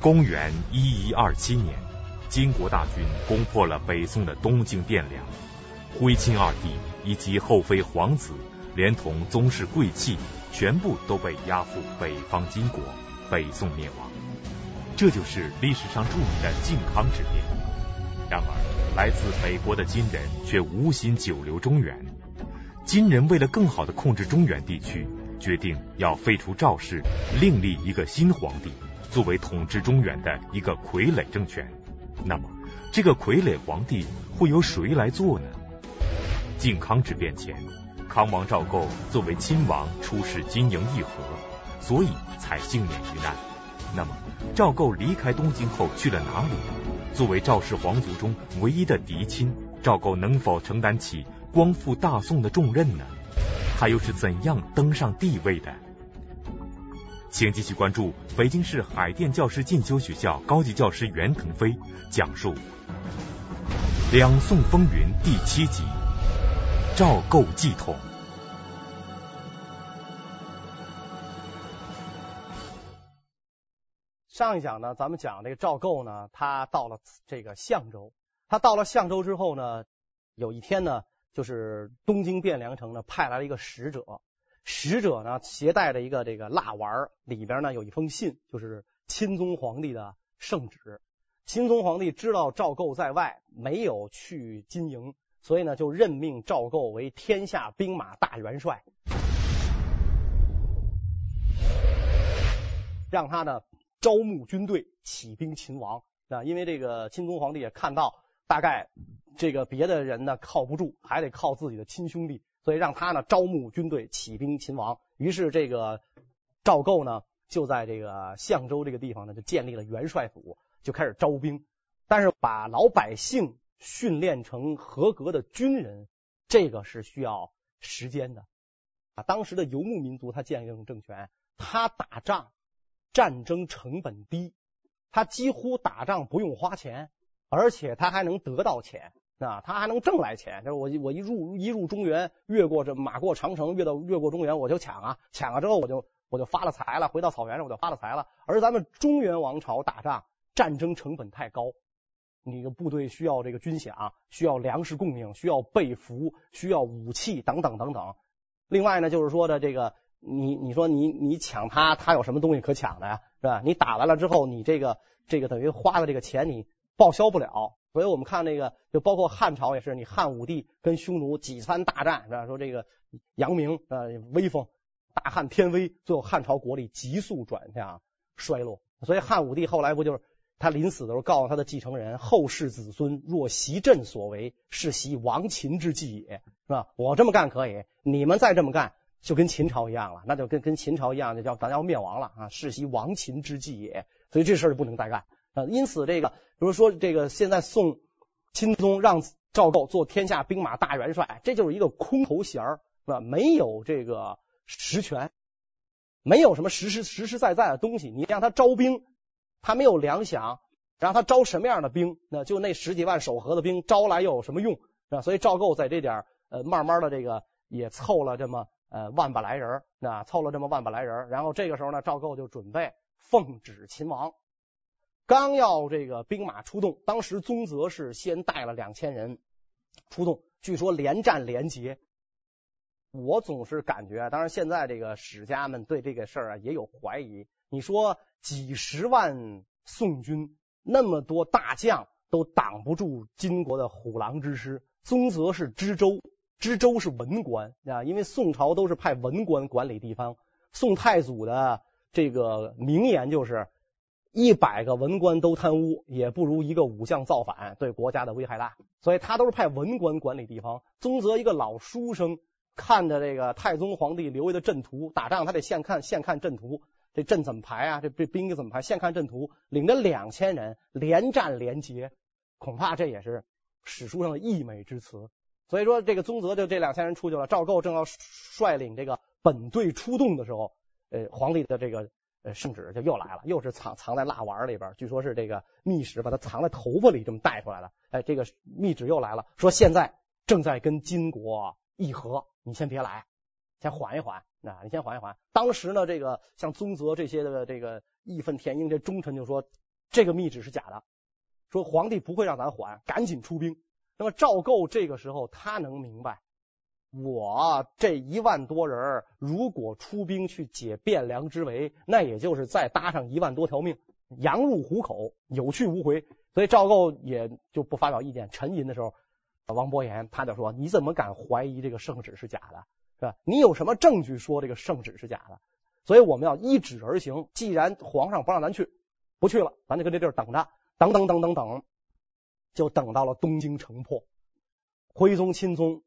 公元一一二七年，金国大军攻破了北宋的东京汴梁，徽钦二帝以及后妃皇子，连同宗室贵戚，全部都被押赴北方金国，北宋灭亡。这就是历史上著名的靖康之变。然而，来自北国的金人却无心久留中原。金人为了更好地控制中原地区，决定要废除赵氏，另立一个新皇帝。作为统治中原的一个傀儡政权，那么这个傀儡皇帝会由谁来做呢？靖康之变前，康王赵构作为亲王出使金营议和，所以才幸免于难。那么赵构离开东京后去了哪里？作为赵氏皇族中唯一的嫡亲，赵构能否承担起光复大宋的重任呢？他又是怎样登上帝位的？请继续关注北京市海淀教师进修学校高级教师袁腾飞讲述《两宋风云》第七集：赵构继统。上一讲呢，咱们讲这个赵构呢，他到了这个相州。他到了相州之后呢，有一天呢，就是东京汴梁城呢派来了一个使者。使者呢，携带着一个这个蜡丸，里边呢有一封信，就是钦宗皇帝的圣旨。钦宗皇帝知道赵构在外，没有去金营，所以呢就任命赵构为天下兵马大元帅，让他呢招募军队，起兵勤王。啊，因为这个钦宗皇帝也看到，大概这个别的人呢靠不住，还得靠自己的亲兄弟。所以让他呢招募军队，起兵勤王。于是这个赵构呢就在这个相州这个地方呢就建立了元帅府，就开始招兵。但是把老百姓训练成合格的军人，这个是需要时间的。啊，当时的游牧民族他建立政权，他打仗战争成本低，他几乎打仗不用花钱，而且他还能得到钱。啊，他还能挣来钱，就是我我一入一入中原，越过这马过长城，越到越过中原，我就抢啊，抢了之后我就我就发了财了，回到草原上我就发了财了。而咱们中原王朝打仗，战争成本太高，你的部队需要这个军饷，需要粮食供应，需要被服，需要武器等等等等。另外呢，就是说的这个，你你说你你抢他，他有什么东西可抢的呀？是吧？你打完了之后，你这个这个等于花的这个钱你报销不了。所以我们看那个，就包括汉朝也是，你汉武帝跟匈奴几番大战，是吧？说这个扬名呃威风，大汉天威，最后汉朝国力急速转向衰落。所以汉武帝后来不就是他临死的时候告诉他的继承人，后世子孙若袭朕所为，是袭亡秦之计也，是吧？我这么干可以，你们再这么干，就跟秦朝一样了，那就跟跟秦朝一样，就叫咱要灭亡了啊！是袭亡秦之计也，所以这事儿就不能再干。啊，因此这个，比如说这个，现在宋钦宗让赵构做天下兵马大元帅，这就是一个空头衔儿，是吧？没有这个实权，没有什么实实实实在在的东西。你让他招兵，他没有粮饷，让他招什么样的兵？那就那十几万守河的兵，招来又有什么用？是吧？所以赵构在这点呃，慢慢的这个也凑了这么呃万把来人，啊，凑了这么万把来人。然后这个时候呢，赵构就准备奉旨勤王。刚要这个兵马出动，当时宗泽是先带了两千人出动，据说连战连捷。我总是感觉，当然现在这个史家们对这个事儿啊也有怀疑。你说几十万宋军，那么多大将都挡不住金国的虎狼之师。宗泽是知州，知州是文官啊，因为宋朝都是派文官管理地方。宋太祖的这个名言就是。一百个文官都贪污，也不如一个武将造反，对国家的危害大。所以他都是派文官管理地方。宗泽一个老书生，看着这个太宗皇帝留下的阵图，打仗他得现看现看阵图，这阵怎么排啊？这这兵怎么排？现看阵图，领着两千人连战连捷，恐怕这也是史书上的溢美之词。所以说，这个宗泽就这两千人出去了。赵构正要率领这个本队出动的时候，呃，皇帝的这个。呃，圣旨就又来了，又是藏藏在蜡丸里边，据说是这个密使把它藏在头发里这么带出来的。哎，这个密旨又来了，说现在正在跟金国议和，你先别来，先缓一缓，啊，你先缓一缓。当时呢，这个像宗泽这些的这个义愤填膺这忠臣就说，这个密旨是假的，说皇帝不会让咱缓，赶紧出兵。那么赵构这个时候他能明白，我这一万多人如果出兵去解汴梁之围，那也就是再搭上一万多条命，羊入虎口，有去无回。所以赵构也就不发表意见。沉吟的时候，王伯言他就说：“你怎么敢怀疑这个圣旨是假的？是吧？你有什么证据说这个圣旨是假的？所以我们要依旨而行。既然皇上不让咱去，不去了，咱就跟这地儿等着，等等等等等。”就等到了东京城破，徽宗、钦宗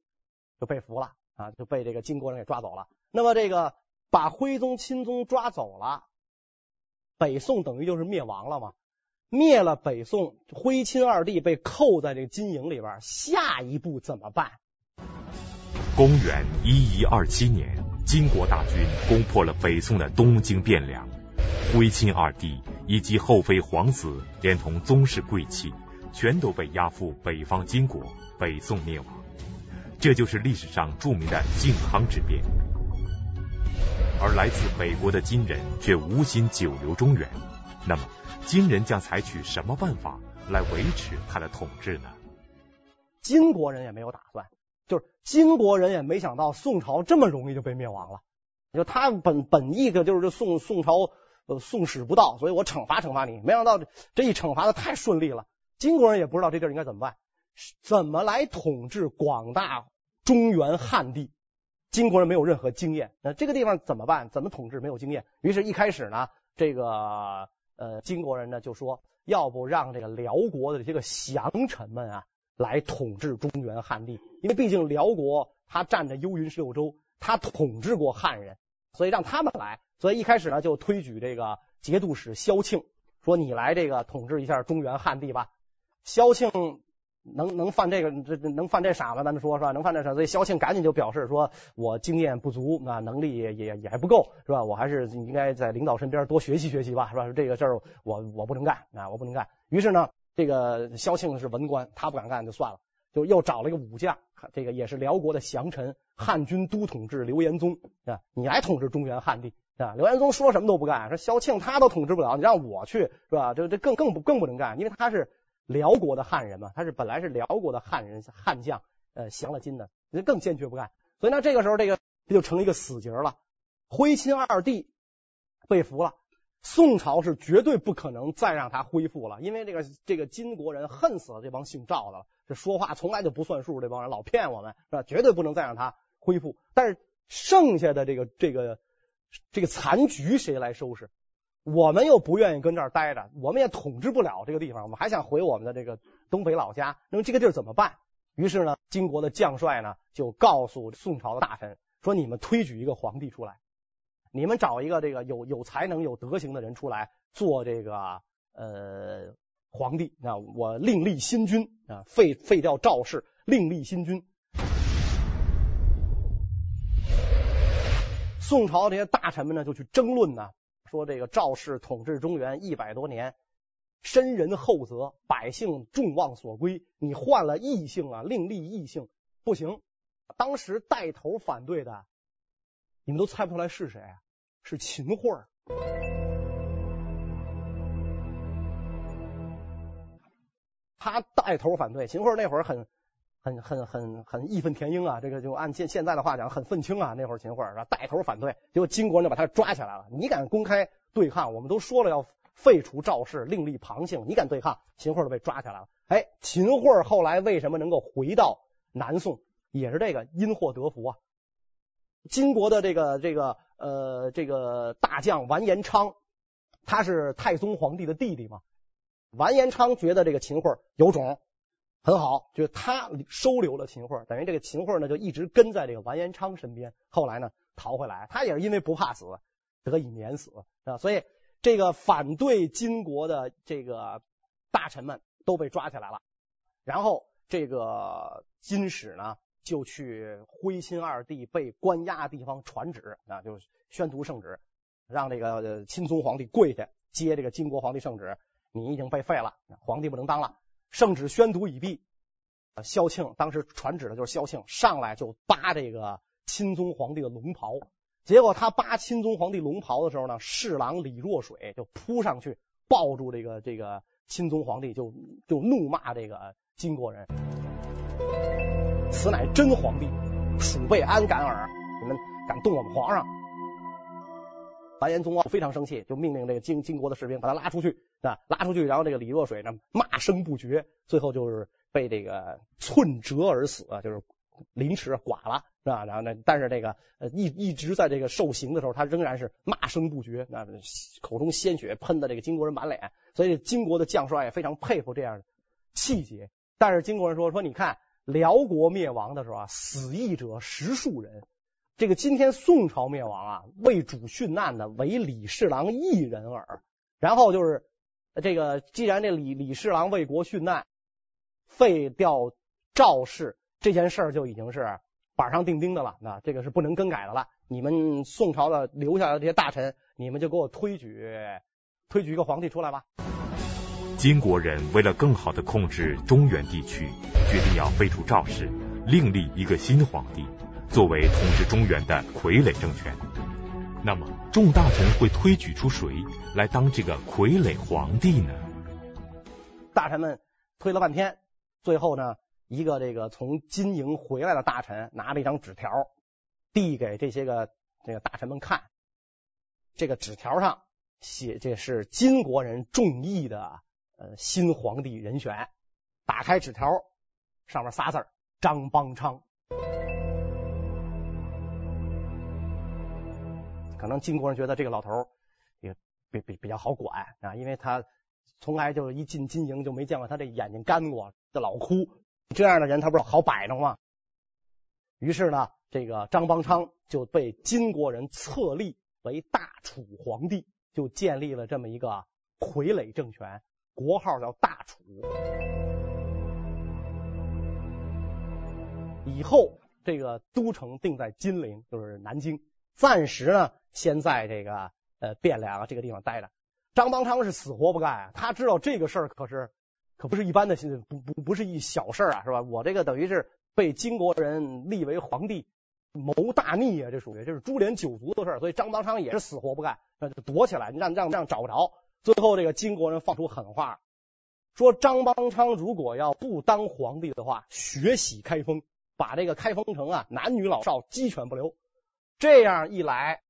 就被俘了啊，就被这个金国人给抓走了。那么这个把徽宗、钦宗抓走了，北宋等于就是灭亡了嘛？灭了北宋，徽钦二帝被扣在这个金营里边，下一步怎么办？公元一一二七年，金国大军攻破了北宋的东京汴梁，徽钦二帝以及后妃皇子，连同宗室贵戚。全都被押赴北方金国，北宋灭亡。这就是历史上著名的靖康之变。而来自北国的金人却无心久留中原。那么，金人将采取什么办法来维持他的统治呢？金国人也没有打算，就是金国人也没想到宋朝这么容易就被灭亡了。就他本本意的就是宋宋朝呃宋史不到，所以我惩罚惩罚你。没想到这一惩罚的太顺利了。金国人也不知道这地儿应该怎么办，怎么来统治广大中原汉地？金国人没有任何经验，那这个地方怎么办？怎么统治？没有经验。于是，一开始呢，这个呃金国人呢就说，要不让这个辽国的这些个降臣们啊来统治中原汉地，因为毕竟辽国他占着幽云十六州，他统治过汉人，所以让他们来。所以一开始呢就推举这个节度使萧庆，说你来这个统治一下中原汉地吧。萧庆能能犯这个这能犯这傻吗？咱们说是吧？能犯这傻，所以萧庆赶紧就表示说：“我经验不足，啊，能力也也也还不够，是吧？我还是应该在领导身边多学习学习吧，是吧？这个事儿我我不能干啊，我不能干。”于是呢，这个萧庆是文官，他不敢干就算了，就又找了一个武将，这个也是辽国的降臣，汉军都统制刘延宗啊，你来统治中原汉地啊？刘延宗说什么都不干，说萧庆他都统治不了，你让我去是吧？这这更更不更不能干，因为他是。辽国的汉人嘛，他是本来是辽国的汉人汉将，呃，降了金的，人更坚决不干。所以呢，这个时候这个这就成了一个死结了。徽钦二帝被俘了，宋朝是绝对不可能再让他恢复了，因为这个这个金国人恨死了这帮姓赵的了，这说话从来就不算数，这帮人老骗我们，是吧？绝对不能再让他恢复。但是剩下的这个这个这个残局谁来收拾？我们又不愿意跟这儿待着，我们也统治不了这个地方，我们还想回我们的这个东北老家。那么这个地儿怎么办？于是呢，金国的将帅呢就告诉宋朝的大臣说：“你们推举一个皇帝出来，你们找一个这个有有才能、有德行的人出来做这个呃皇帝。那我另立新君啊，废废掉赵氏，另立新君。”宋朝这些大臣们呢就去争论呢。说这个赵氏统治中原一百多年，深人厚泽，百姓众望所归。你换了异姓啊，另立异姓不行。当时带头反对的，你们都猜不出来是谁？是秦桧。他带头反对，秦桧那会儿很。很很很很义愤填膺啊！这个就按现现在的话讲，很愤青啊！那会儿秦桧是？带头反对，结果金国人就把他抓起来了。你敢公开对抗？我们都说了要废除赵氏，另立庞姓，你敢对抗？秦桧就被抓起来了。哎，秦桧后来为什么能够回到南宋？也是这个因祸得福啊！金国的这个这个呃这个大将完颜昌，他是太宗皇帝的弟弟嘛。完颜昌觉得这个秦桧有种。很好，就是他收留了秦桧，等于这个秦桧呢就一直跟在这个完颜昌身边。后来呢逃回来，他也是因为不怕死，得以免死啊。所以这个反对金国的这个大臣们都被抓起来了。然后这个金使呢就去徽钦二帝被关押的地方传旨啊，就是宣读圣旨，让这个钦宗皇帝跪下接这个金国皇帝圣旨，你已经被废了，皇帝不能当了。圣旨宣读已毕，萧庆当时传旨的就是萧庆，上来就扒这个钦宗皇帝的龙袍。结果他扒钦宗皇帝龙袍的时候呢，侍郎李若水就扑上去抱住这个这个钦宗皇帝就就怒骂这个金国人：“此乃真皇帝，鼠辈安敢尔？你们敢动我们皇上？”完颜宗望非常生气，就命令这个金金国的士兵把他拉出去啊，拉出去，然后这个李若水呢骂声不绝，最后就是被这个寸折而死，就是凌迟剐了，是吧？然后呢，但是这个呃一一直在这个受刑的时候，他仍然是骂声不绝，那口中鲜血喷的这个金国人满脸，所以金国的将帅也非常佩服这样的气节。但是金国人说说，你看辽国灭亡的时候啊，死义者十数人。这个今天宋朝灭亡啊，为主殉难的唯李侍郎一人耳。然后就是这个，既然这李李侍郎为国殉难，废掉赵氏这件事儿就已经是板上钉钉的了，那这个是不能更改的了。你们宋朝的留下的这些大臣，你们就给我推举推举一个皇帝出来吧。金国人为了更好的控制中原地区，决定要废除赵氏，另立一个新皇帝。作为统治中原的傀儡政权，那么众大臣会推举出谁来当这个傀儡皇帝呢？大臣们推了半天，最后呢，一个这个从金营回来的大臣拿了一张纸条，递给这些个这个大臣们看。这个纸条上写这是金国人众议的呃新皇帝人选。打开纸条，上面仨字张邦昌。可能金国人觉得这个老头也比比比较好管啊，因为他从来就是一进金营就没见过他这眼睛干过，就老哭。这样的人他不是好摆弄吗？于是呢，这个张邦昌就被金国人册立为大楚皇帝，就建立了这么一个傀儡政权，国号叫大楚。以后这个都城定在金陵，就是南京。暂时呢。先在这个呃汴梁这个地方待着，张邦昌是死活不干啊！他知道这个事儿可是可不是一般的，不不不是一小事啊，是吧？我这个等于是被金国人立为皇帝，谋大逆啊！这属于这是株连九族的事儿，所以张邦昌也是死活不干，那就躲起来，让让让找不着。最后这个金国人放出狠话，说张邦昌如果要不当皇帝的话，血洗开封，把这个开封城啊男女老少鸡犬不留。这样一来。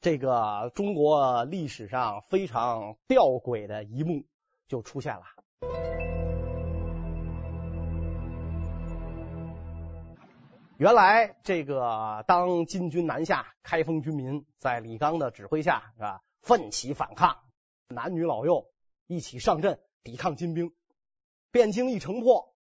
这个中国历史上非常吊诡的一幕就出现了。原来，这个当金军南下，开封军民在李纲的指挥下，是吧？奋起反抗，男女老幼一起上阵抵抗金兵，汴京一城破。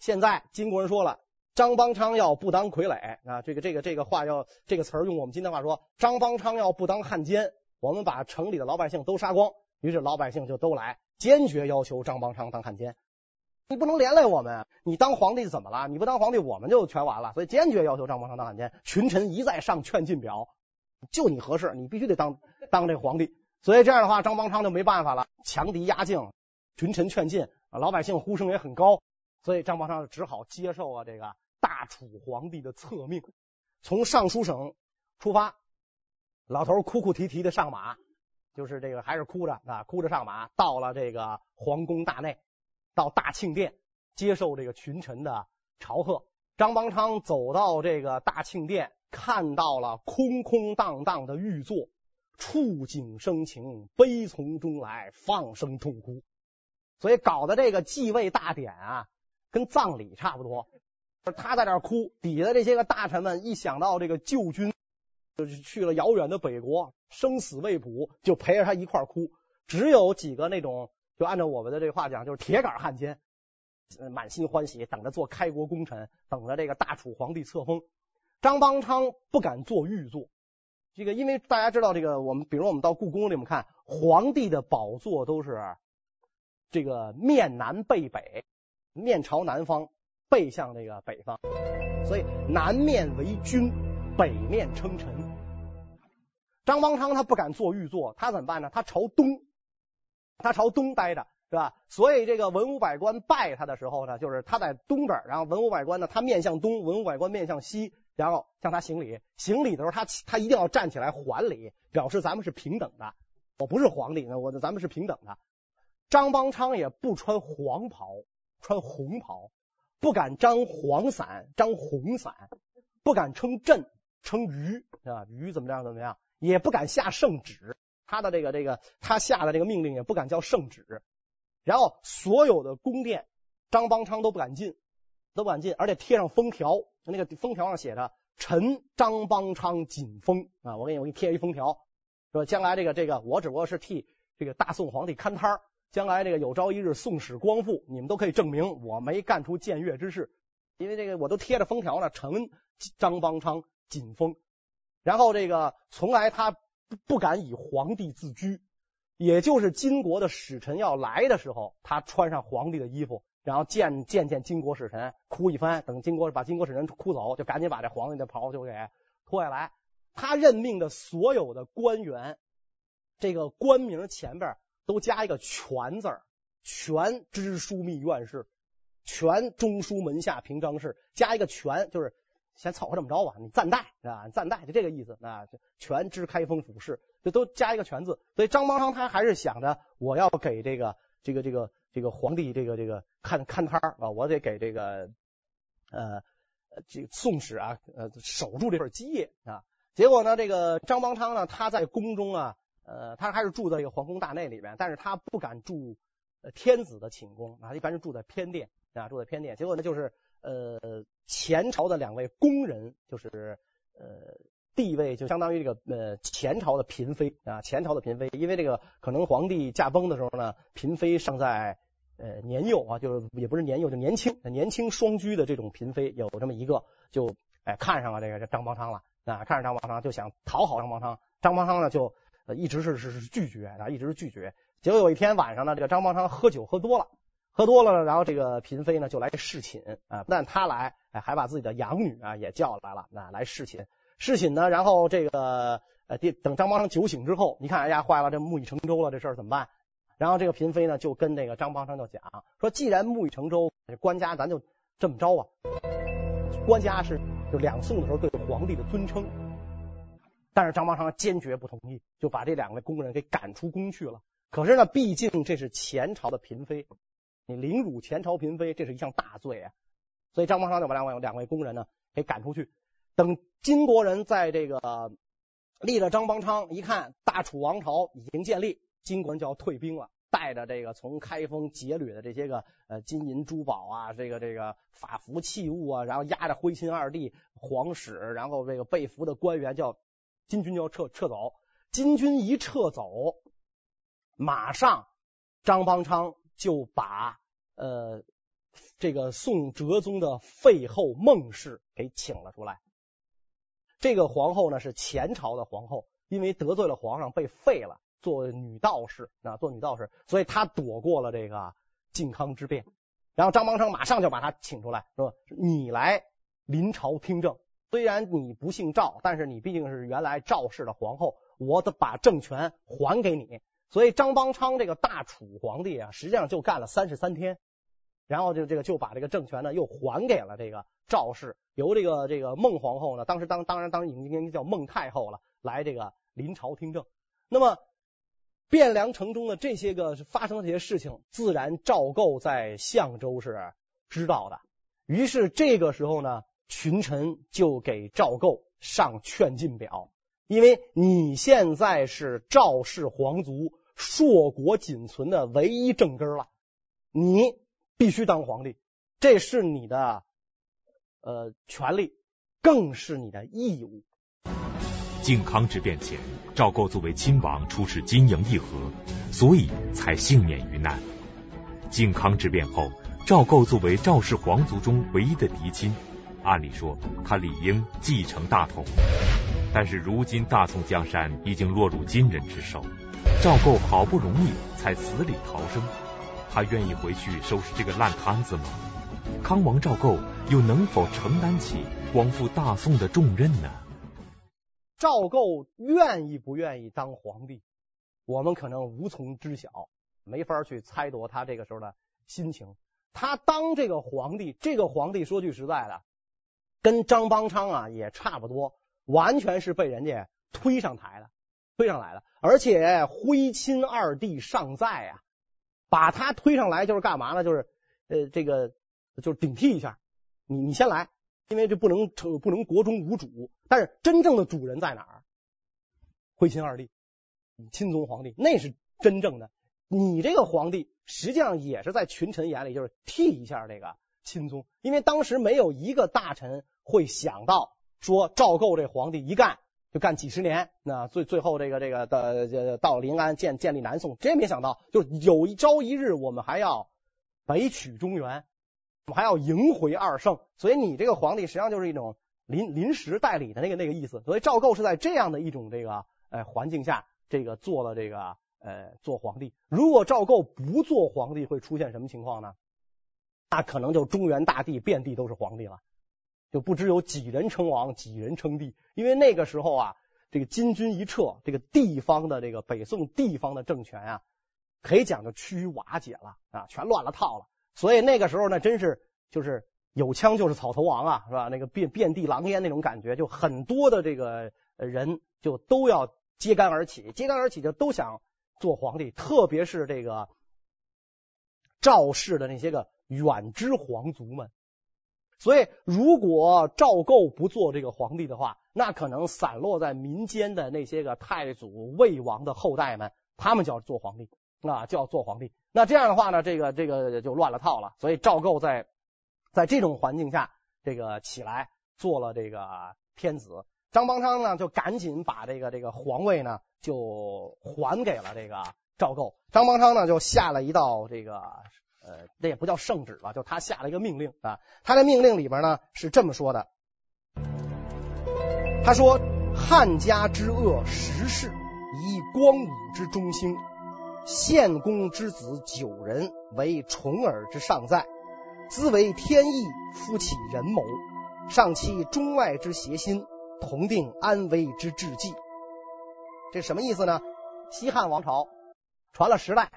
现在金国人说了。张邦昌要不当傀儡啊，这个这个这个话要这个词儿用我们今天话说，张邦昌要不当汉奸，我们把城里的老百姓都杀光。于是老百姓就都来，坚决要求张邦昌当汉奸。你不能连累我们，你当皇帝怎么了？你不当皇帝，我们就全完了。所以坚决要求张邦昌当汉奸。群臣一再上劝进表，就你合适，你必须得当当这个皇帝。所以这样的话，张邦昌就没办法了，强敌压境，群臣劝进，老百姓呼声也很高，所以张邦昌只好接受啊这个。楚皇帝的册命，从尚书省出发，老头哭哭啼啼的上马，就是这个还是哭着啊，哭着上马，到了这个皇宫大内，到大庆殿接受这个群臣的朝贺。张邦昌走到这个大庆殿，看到了空空荡荡的御座，触景生情，悲从中来，放声痛哭，所以搞的这个继位大典啊，跟葬礼差不多。他在这哭，底下的这些个大臣们一想到这个旧君，就是去了遥远的北国，生死未卜，就陪着他一块哭。只有几个那种，就按照我们的这个话讲，就是铁杆汉奸，满心欢喜，等着做开国功臣，等着这个大楚皇帝册封。张邦昌不敢坐御座，这个因为大家知道，这个我们比如我们到故宫里面看，皇帝的宝座都是这个面南背北，面朝南方。背向这个北方，所以南面为君，北面称臣。张邦昌他不敢坐御座，他怎么办呢？他朝东，他朝东待着，是吧？所以这个文武百官拜他的时候呢，就是他在东边，然后文武百官呢，他面向东，文武百官面向西，然后向他行礼。行礼的时候，他他一定要站起来还礼，表示咱们是平等的。我不是皇帝，那我咱们是平等的。张邦昌也不穿黄袍，穿红袍，不敢张黄伞，张红伞，不敢称朕，称于啊，鱼怎么样怎么样，也不敢下圣旨。他的这个这个，他下的这个命令也不敢叫圣旨。然后所有的宫殿，张邦昌都不敢进，都不敢进，而且贴上封条，那个封条上写着“臣张邦昌谨封”啊，我给你我给你贴一封条，说将来这个这个，我只不过是替这个大宋皇帝看摊儿，将来这个有朝一日宋史光复，你们都可以证明我没干出僭越之事，因为这个我都贴着封条呢，臣张邦昌谨封。然后这个从来他不敢以皇帝自居。也就是金国的使臣要来的时候，他穿上皇帝的衣服，然后见见见金国使臣，哭一番。等金国把金国使臣哭走，就赶紧把这皇帝的袍就给脱下来。他任命的所有的官员，这个官名前边都加一个“全”字儿，全知枢密院事，全中书门下平章事，加一个“全”，就是先凑合这么着吧。你暂代是吧？暂代就这个意思啊，全知开封府事。就都加一个全字，所以张邦昌他还是想着我要给这个这个这个这个皇帝这个这个看看摊儿啊，我得给这个呃这个宋史啊呃守住这份基业啊。结果呢，这个张邦昌呢，他在宫中啊，呃，他还是住在这个皇宫大内里边，但是他不敢住呃天子的寝宫啊，一般是住在偏殿啊，住在偏殿。结果呢，就是呃前朝的两位宫人，就是呃。地位就相当于这个呃前朝的嫔妃啊，前朝的嫔妃，因为这个可能皇帝驾崩的时候呢，嫔妃尚在呃年幼啊，就是也不是年幼，就年轻，年轻双居的这种嫔妃有这么一个，就哎看上了这个张邦昌了啊，看上张邦昌就想讨好张邦昌，张邦昌呢就呃一直是是是拒绝啊，一直是拒绝。结果有一天晚上呢，这个张邦昌喝酒喝多了，喝多了，然后这个嫔妃呢就来侍寝啊，不但他来，哎还把自己的养女啊也叫来了啊来侍寝。侍寝呢，然后这个呃，等张邦昌酒醒之后，你看，哎呀，坏了，这木已成舟了，这事儿怎么办？然后这个嫔妃呢，就跟这个张邦昌就讲说，既然木已成舟，官家咱就这么着吧。官家是就两宋的时候对皇帝的尊称，但是张邦昌坚决不同意，就把这两位宫人给赶出宫去了。可是呢，毕竟这是前朝的嫔妃，你凌辱前朝嫔妃，这是一项大罪啊。所以张邦昌就把两位两位宫人呢给赶出去。等金国人在这个立了张邦昌，一看大楚王朝已经建立，金国人就要退兵了，带着这个从开封劫掠的这些个呃金银珠宝啊，这个这个法服器物啊，然后押着徽钦二帝、皇室，然后这个被俘的官员叫金军就要撤撤走。金军一撤走，马上张邦昌就把呃这个宋哲宗的废后孟氏给请了出来。这个皇后呢是前朝的皇后，因为得罪了皇上被废了，做女道士啊，做女道士，所以她躲过了这个靖康之变。然后张邦昌马上就把她请出来，说：“你来临朝听政，虽然你不姓赵，但是你毕竟是原来赵氏的皇后，我得把政权还给你。”所以张邦昌这个大楚皇帝啊，实际上就干了三十三天，然后就这个就把这个政权呢又还给了这个赵氏。由这个这个孟皇后呢，当时当当然当然已经应该叫孟太后了，来这个临朝听政。那么汴梁城中的这些个发生的这些事情，自然赵构在相州是知道的。于是这个时候呢，群臣就给赵构上劝进表，因为你现在是赵氏皇族硕果仅存的唯一正根了，你必须当皇帝，这是你的。呃，权利更是你的义务。靖康之变前，赵构作为亲王出使金营议和，所以才幸免于难。靖康之变后，赵构作为赵氏皇族中唯一的嫡亲，按理说他理应继承大统。但是如今大宋江山已经落入金人之手，赵构好不容易才死里逃生，他愿意回去收拾这个烂摊子吗？康王赵构又能否承担起光复大宋的重任呢？赵构愿意不愿意当皇帝，我们可能无从知晓，没法去猜度他这个时候的心情。他当这个皇帝，这个皇帝说句实在的，跟张邦昌啊也差不多，完全是被人家推上台的。推上来的，而且徽钦二帝尚在啊，把他推上来就是干嘛呢？就是呃这个就是顶替一下，你你先来，因为这不能成不能国中无主，但是真正的主人在哪儿？徽钦二帝，钦宗皇帝，那是真正的。你这个皇帝实际上也是在群臣眼里就是替一下这个钦宗，因为当时没有一个大臣会想到说赵构这皇帝一干。就干几十年，那最最后这个这个的到临安建建立南宋，真没想到，就有一朝一日我们还要北取中原，我们还要迎回二圣，所以你这个皇帝实际上就是一种临临时代理的那个那个意思。所以赵构是在这样的一种这个呃环境下，这个做了这个呃做皇帝。如果赵构不做皇帝，会出现什么情况呢？那可能就中原大地遍地都是皇帝了。就不知有几人称王，几人称帝，因为那个时候啊，这个金军一撤，这个地方的这个北宋地方的政权啊，可以讲就趋于瓦解了啊，全乱了套了。所以那个时候呢，真是就是有枪就是草头王啊，是吧？那个遍遍地狼烟那种感觉，就很多的这个人就都要揭竿而起，揭竿而起就都想做皇帝，特别是这个赵氏的那些个远支皇族们。所以，如果赵构不做这个皇帝的话，那可能散落在民间的那些个太祖、魏王的后代们，他们就要做皇帝啊，就要做皇帝。那这样的话呢，这个这个就乱了套了。所以赵构在在这种环境下，这个起来做了这个天子。张邦昌呢，就赶紧把这个这个皇位呢，就还给了这个赵构。张邦昌呢，就下了一道这个。呃，那也不叫圣旨吧，就他下了一个命令啊。他的命令里边呢是这么说的：他说，汉家之恶十世，以光武之中兴，献公之子九人为重耳之尚在，兹为天意，夫起人谋，尚期中外之协心，同定安危之志计。这什么意思呢？西汉王朝传了十代，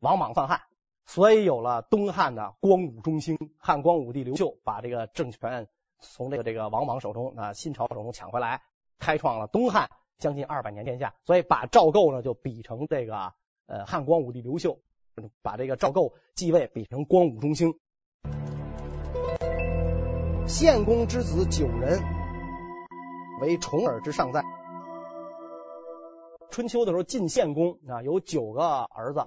王莽篡汉。所以有了东汉的光武中兴，汉光武帝刘秀把这个政权从这个这个王莽手中啊，新朝手中抢回来，开创了东汉将近二百年天下。所以把赵构呢就比成这个呃汉光武帝刘秀，把这个赵构继位比成光武中兴。献公之子九人为重耳之尚在。春秋的时候晋献公啊有九个儿子，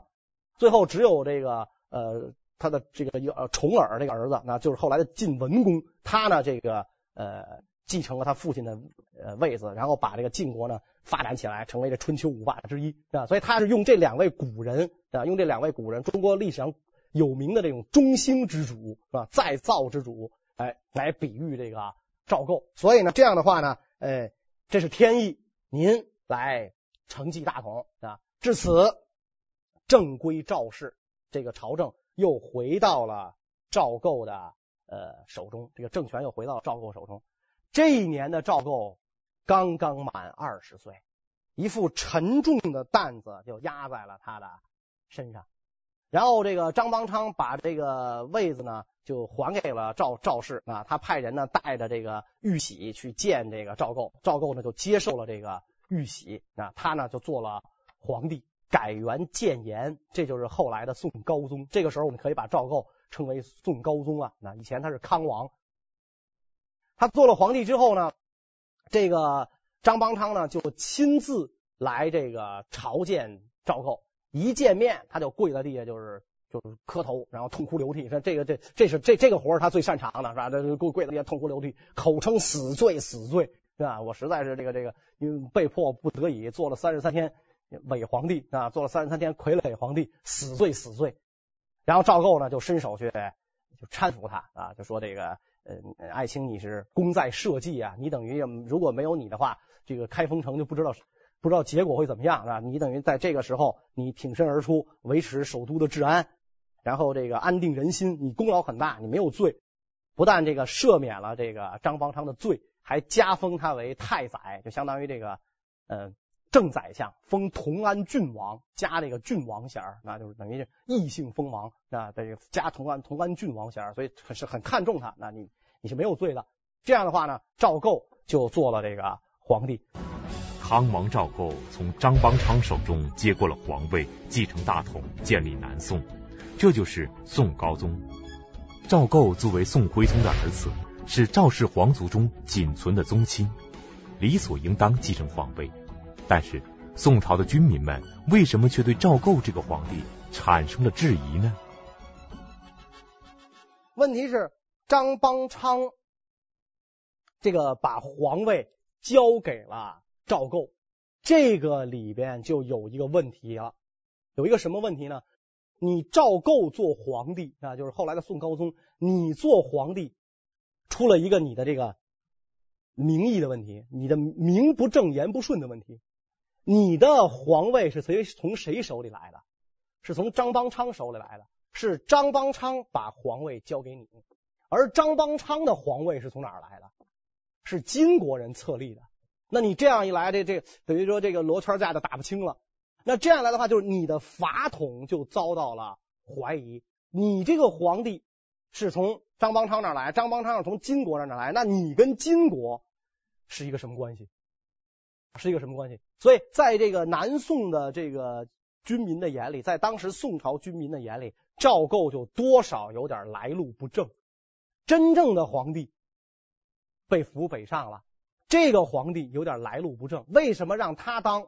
最后只有这个。呃，他的这个呃重耳这个儿子，那就是后来的晋文公，他呢这个呃继承了他父亲的呃位子，然后把这个晋国呢发展起来，成为这春秋五霸之一啊。所以他是用这两位古人啊，用这两位古人，中国历史上有名的这种中兴之主是吧，再造之主，哎，来比喻这个赵构。所以呢，这样的话呢，哎，这是天意，您来承继大统啊。至此，正归赵氏。这个朝政又回到了赵构的呃手中，这个政权又回到赵构手中。这一年的赵构刚刚满二十岁，一副沉重的担子就压在了他的身上。然后这个张邦昌把这个位子呢就还给了赵赵氏啊，他派人呢带着这个玉玺去见这个赵构，赵构呢就接受了这个玉玺啊，他呢就做了皇帝。改元建炎，这就是后来的宋高宗。这个时候，我们可以把赵构称为宋高宗啊。那以前他是康王，他做了皇帝之后呢，这个张邦昌呢就亲自来这个朝见赵构。一见面，他就跪在地下，就是就是磕头，然后痛哭流涕。说这个这这是这这个活是他最擅长的，是吧？这跪跪在地下痛哭流涕，口称死罪死罪，是吧？我实在是这个这个，因为被迫不得已做了三十三天。伪皇帝啊，做了三十三天傀儡皇帝，死罪死罪。然后赵构呢就伸手去就搀扶他啊，就说这个呃爱卿你是功在社稷啊，你等于如果没有你的话，这个开封城就不知道不知道结果会怎么样啊。你等于在这个时候你挺身而出，维持首都的治安，然后这个安定人心，你功劳很大，你没有罪，不但这个赦免了这个张邦昌的罪，还加封他为太宰，就相当于这个呃。正宰相封同安郡王，加这个郡王衔，那就是等于异姓封王啊。这个加同安同安郡王衔，所以很是很看重他。那你你是没有罪的。这样的话呢，赵构就做了这个皇帝。康王赵构从张邦昌手中接过了皇位，继承大统，建立南宋，这就是宋高宗。赵构作为宋徽宗的儿子，是赵氏皇族中仅存的宗亲，理所应当继承皇位。但是宋朝的军民们为什么却对赵构这个皇帝产生了质疑呢？问题是张邦昌这个把皇位交给了赵构，这个里边就有一个问题了。有一个什么问题呢？你赵构做皇帝啊，就是后来的宋高宗，你做皇帝出了一个你的这个名义的问题，你的名不正言不顺的问题。你的皇位是谁从谁手里来的？是从张邦昌手里来的。是张邦昌把皇位交给你，而张邦昌的皇位是从哪儿来的？是金国人册立的。那你这样一来，这这等于说这个罗圈架就打不清了。那这样来的话，就是你的法统就遭到了怀疑。你这个皇帝是从张邦昌那来，张邦昌是从金国那儿来，那你跟金国是一个什么关系？是一个什么关系？所以在这个南宋的这个军民的眼里，在当时宋朝军民的眼里。赵构就多少有点来路不正，真正的皇帝被俘北上了，这个皇帝有点来路不正，为什么让他当？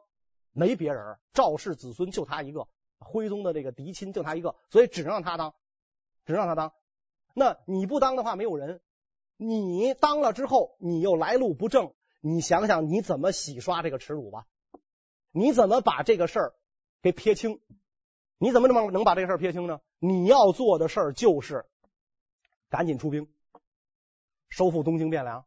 没别人，赵氏子孙就他一个，徽宗的这个嫡亲就他一个，所以只能让他当，只能让他当。那你不当的话，没有人。你当了之后，你又来路不正，你想想你怎么洗刷这个耻辱吧？你怎么把这个事儿给撇清？你怎么能能把这个事儿撇清呢？你要做的事儿就是赶紧出兵，收复东京汴梁，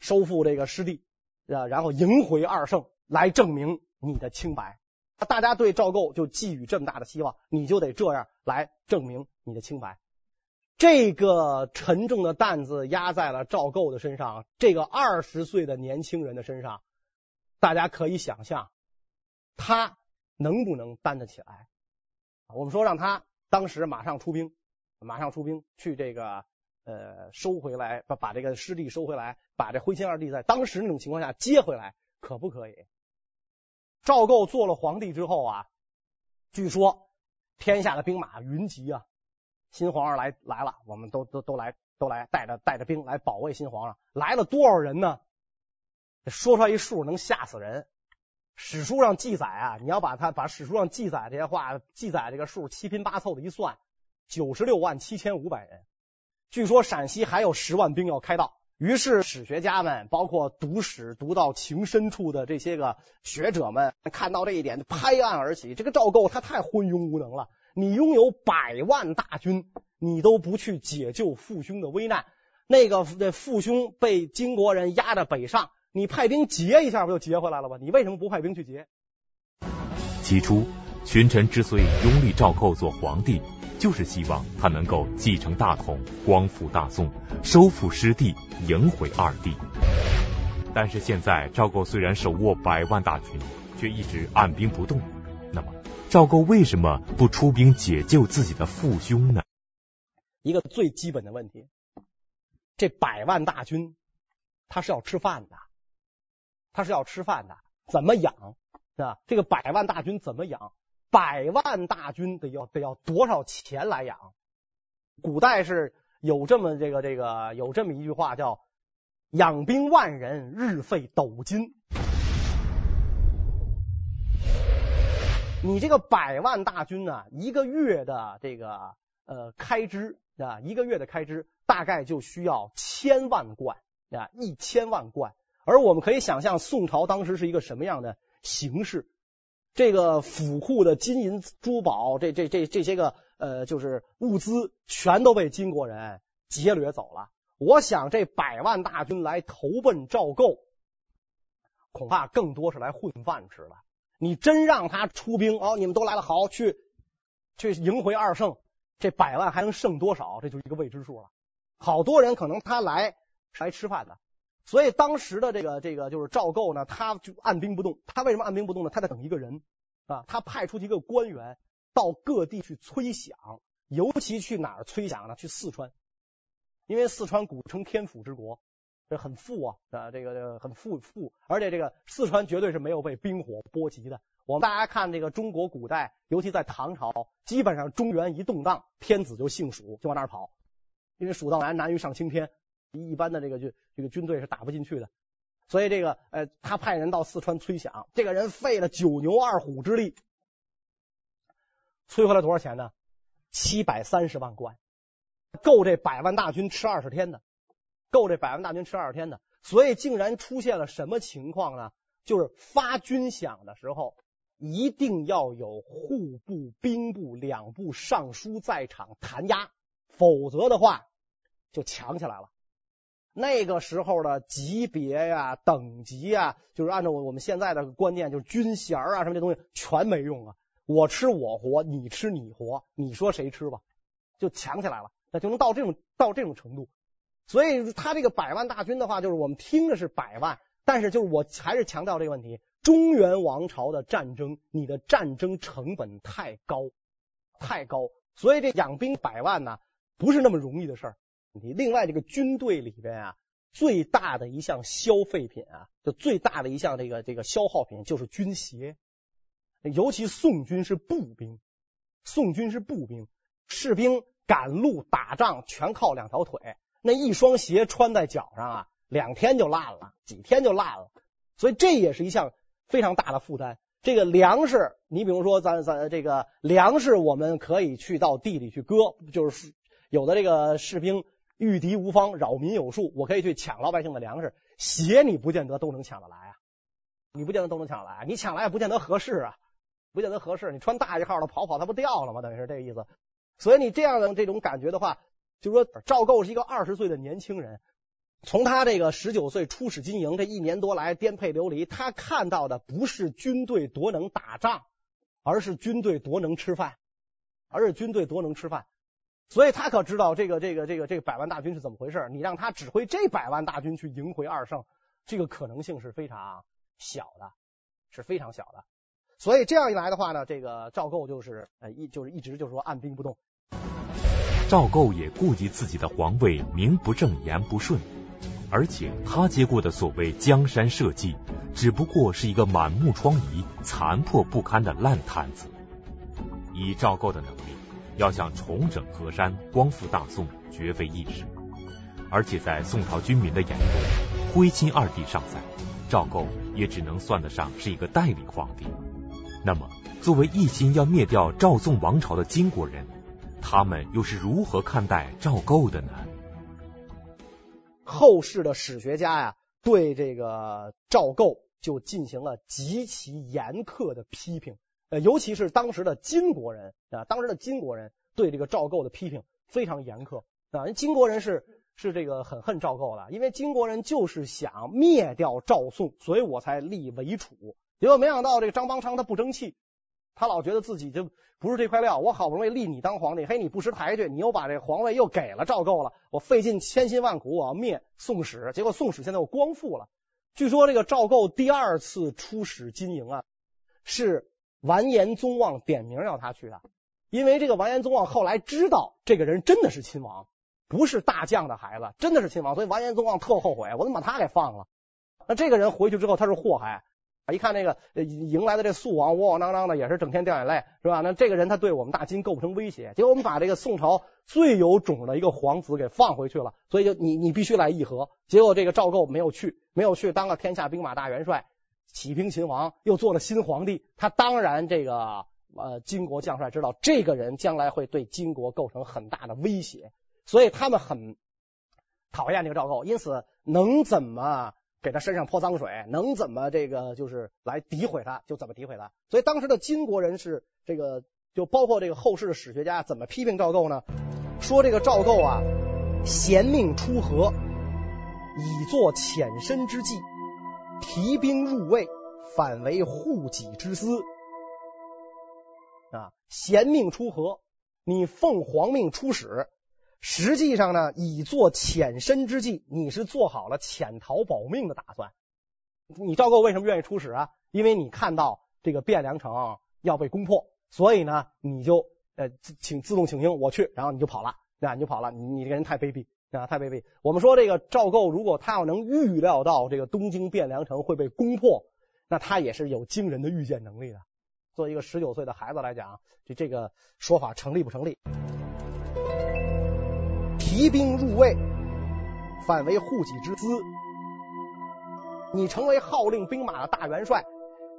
收复这个失地，啊，然后迎回二圣，来证明你的清白。大家对赵构就寄予这么大的希望，你就得这样来证明你的清白。这个沉重的担子压在了赵构的身上，这个二十岁的年轻人的身上，大家可以想象，他能不能担得起来？我们说让他当时马上出兵，马上出兵去这个呃收回来，把把这个失地收回来，把这徽钦二帝在当时那种情况下接回来，可不可以？赵构做了皇帝之后啊，据说天下的兵马云集啊，新皇上来来了，我们都都都来都来带着带着兵来保卫新皇上，来了多少人呢？说出来一数能吓死人。史书上记载啊，你要把它把史书上记载这些话记载这个数七拼八凑的一算，九十六万七千五百人。据说陕西还有十万兵要开道。于是史学家们，包括读史读到情深处的这些个学者们，看到这一点拍案而起：这个赵构他太昏庸无能了！你拥有百万大军，你都不去解救父兄的危难。那个那父兄被金国人压着北上。你派兵劫一下不就劫回来了吗？你为什么不派兵去劫？起初，群臣之所以拥立赵构做皇帝，就是希望他能够继承大统，光复大宋，收复失地，迎回二帝。但是现在，赵构虽然手握百万大军，却一直按兵不动。赵构为什么不出兵解救自己的父兄呢？一个最基本的问题，这百万大军，他是要吃饭的。他是要吃饭的，怎么养？啊，这个百万大军怎么养？百万大军得要得要多少钱来养？古代是有这么这个这个有这么一句话叫“养兵万人，日费斗金”。你这个百万大军呢，一个月的这个呃开支啊，一个月的开支大概就需要千万贯啊，一千万贯。而我们可以想象，宋朝当时是一个什么样的形势？这个府库的金银珠宝，这这这这些个呃，就是物资，全都被金国人劫掠走了。我想，这百万大军来投奔赵构，恐怕更多是来混饭吃的。你真让他出兵哦，你们都来了，好，去去迎回二圣，这百万还能剩多少？这就是一个未知数了。好多人可能他来是来吃饭的。所以当时的这个这个就是赵构呢，他就按兵不动。他为什么按兵不动呢？他在等一个人啊。他派出一个官员到各地去催饷，尤其去哪儿催饷呢？去四川，因为四川古称天府之国这很富啊，啊，这个这个很富富，而且这个四川绝对是没有被兵火波及的。我们大家看这个中国古代，尤其在唐朝，基本上中原一动荡，天子就姓蜀，就往那儿跑，因为蜀道难，难于上青天，一般的这个就这个军队是打不进去的。所以这个呃，他派人到四川催饷，这个人费了九牛二虎之力，催回来多少钱呢？七百三十万贯，够这百万大军吃二十天的，够这百万大军吃二十天的。所以竟然出现了什么情况呢？就是发军饷的时候，一定要有户部、兵部两部尚书在场弹压，否则的话就抢起来了。那个时候的级别呀、等级呀，就是按照我我们现在的观念，就是军衔啊什么这东西全没用啊。我吃我活，你吃你活，你说谁吃吧，就抢起来了，那就能到这种到这种程度。所以他这个百万大军的话，就是我们听的是百万，但是就是我还是强调这个问题：中原王朝的战争，你的战争成本太高，太高，所以这养兵百万呢，不是那么容易的事儿。你另外这个军队里边啊，最大的一项消费品啊，就最大的一项这个这个消耗品就是军鞋，尤其宋军是步兵，宋军是步兵，士兵赶路打仗全靠两条腿，那一双鞋穿在脚上啊，两天就烂了，几天就烂了，所以这也是一项非常大的负担。这个粮食，你比如说咱咱这个粮食，我们可以去到地里去割，就是有的这个士兵。御敌无方，扰民有术，我可以去抢老百姓的粮食。鞋你不见得都能抢得来啊，你不见得都能抢来，你抢来也不见得合适啊，不见得合适。你穿大一号的跑跑，它不掉了吗？等于是这个意思。所以你这样的这种感觉的话，就说赵构是一个二十岁的年轻人，从他这个十九岁出使金营这一年多来颠沛流离，他看到的不是军队多能打仗，而是军队多能吃饭，而是军队多能吃饭。所以他可知道这个这个这个这个百万大军是怎么回事？你让他指挥这百万大军去赢回二胜，这个可能性是非常小的，是非常小的。所以这样一来的话呢，这个赵构就是呃一就是一直就是说按兵不动。赵构也顾及自己的皇位名不正言不顺，而且他接过的所谓江山社稷，只不过是一个满目疮痍、残破不堪的烂摊子。以赵构的能力。要想重整河山、光复大宋，绝非易事。而且在宋朝军民的眼中，徽钦二帝尚在，赵构也只能算得上是一个代理皇帝。那么，作为一心要灭掉赵宋王朝的金国人，他们又是如何看待赵构的呢？后世的史学家呀，对这个赵构就进行了极其严苛的批评。呃，尤其是当时的金国人啊，当时的金国人对这个赵构的批评非常严苛啊。金国人是是这个很恨赵构的，因为金国人就是想灭掉赵宋，所以我才立韦楚。结果没想到这个张邦昌他不争气，他老觉得自己就不是这块料。我好不容易立你当皇帝，嘿，你不识抬举，你又把这皇位又给了赵构了。我费尽千辛万苦，我要灭宋史，结果宋史现在又光复了。据说这个赵构第二次出使金营啊，是。完颜宗望点名要他去的，因为这个完颜宗望后来知道这个人真的是亲王，不是大将的孩子，真的是亲王，所以完颜宗望特后悔，我怎么把他给放了？那这个人回去之后他是祸害，一看那个迎来的这肃王窝窝囊囊的，也是整天掉眼泪，是吧？那这个人他对我们大金构不成威胁，结果我们把这个宋朝最有种的一个皇子给放回去了，所以就你你必须来议和。结果这个赵构没有去，没有去当了天下兵马大元帅。起兵秦王，又做了新皇帝，他当然这个呃金国将帅知道这个人将来会对金国构成很大的威胁，所以他们很讨厌这个赵构，因此能怎么给他身上泼脏水，能怎么这个就是来诋毁他，就怎么诋毁他。所以当时的金国人是这个，就包括这个后世的史学家怎么批评赵构呢？说这个赵构啊，衔命出河，以作潜身之计。提兵入魏，反为护己之私啊！衔命出河，你奉皇命出使，实际上呢，以做潜身之计，你是做好了潜逃保命的打算。你赵构为什么愿意出使啊？因为你看到这个汴梁城要被攻破，所以呢，你就呃请自动请缨，我去，然后你就跑了，对吧？你就跑了，你你这个人太卑鄙啊，太卑鄙。我们说这个赵构，如果他要能预料到这个东京汴梁城会被攻破，那他也是有惊人的预见能力的。作为一个十九岁的孩子来讲，这这个说法成立不成立？提兵入魏，反为护己之私。你成为号令兵马的大元帅，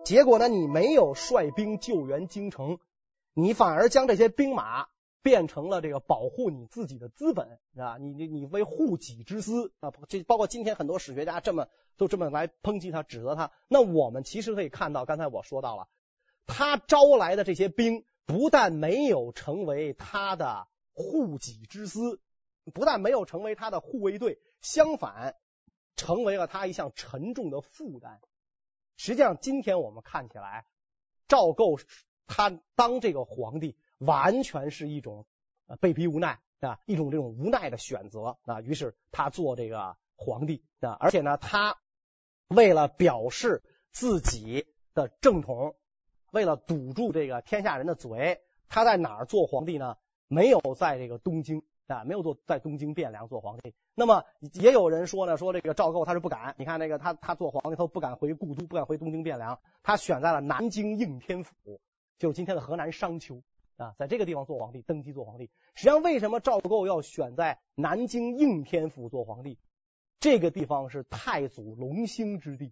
结果呢，你没有率兵救援京城，你反而将这些兵马变成了这个保护你自己的资本，啊，你你你为护己之私啊，这包括今天很多史学家这么都这么来抨击他、指责他。那我们其实可以看到，刚才我说到了，他招来的这些兵，不但没有成为他的护己之私，不但没有成为他的护卫队，相反。成为了他一项沉重的负担。实际上，今天我们看起来，赵构他当这个皇帝，完全是一种被逼无奈啊，一种这种无奈的选择啊。于是他做这个皇帝啊，而且呢，他为了表示自己的正统，为了堵住这个天下人的嘴，他在哪儿做皇帝呢？没有在这个东京。啊，没有做在东京汴梁做皇帝。那么也有人说呢，说这个赵构他是不敢。你看那个他他做皇帝，他不敢回故都，不敢回东京汴梁，他选在了南京应天府，就是今天的河南商丘啊，在这个地方做皇帝，登基做皇帝。实际上，为什么赵构要选在南京应天府做皇帝？这个地方是太祖隆兴之地，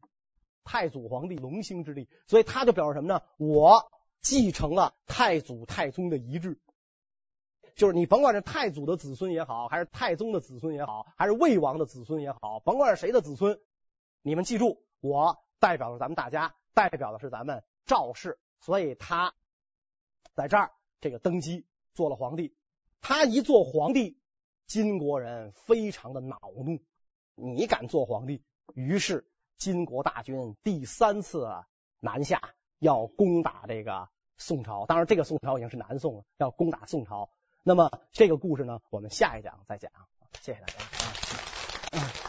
太祖皇帝隆兴之地，所以他就表示什么呢？我继承了太祖太宗的遗志。就是你甭管是太祖的子孙也好，还是太宗的子孙也好，还是魏王的子孙也好，甭管是谁的子孙，你们记住，我代表了咱们大家，代表的是咱们赵氏，所以他在这儿这个登基做了皇帝。他一做皇帝，金国人非常的恼怒，你敢做皇帝？于是金国大军第三次南下，要攻打这个宋朝。当然，这个宋朝已经是南宋了，要攻打宋朝。那么这个故事呢，我们下一讲再讲。谢谢大家。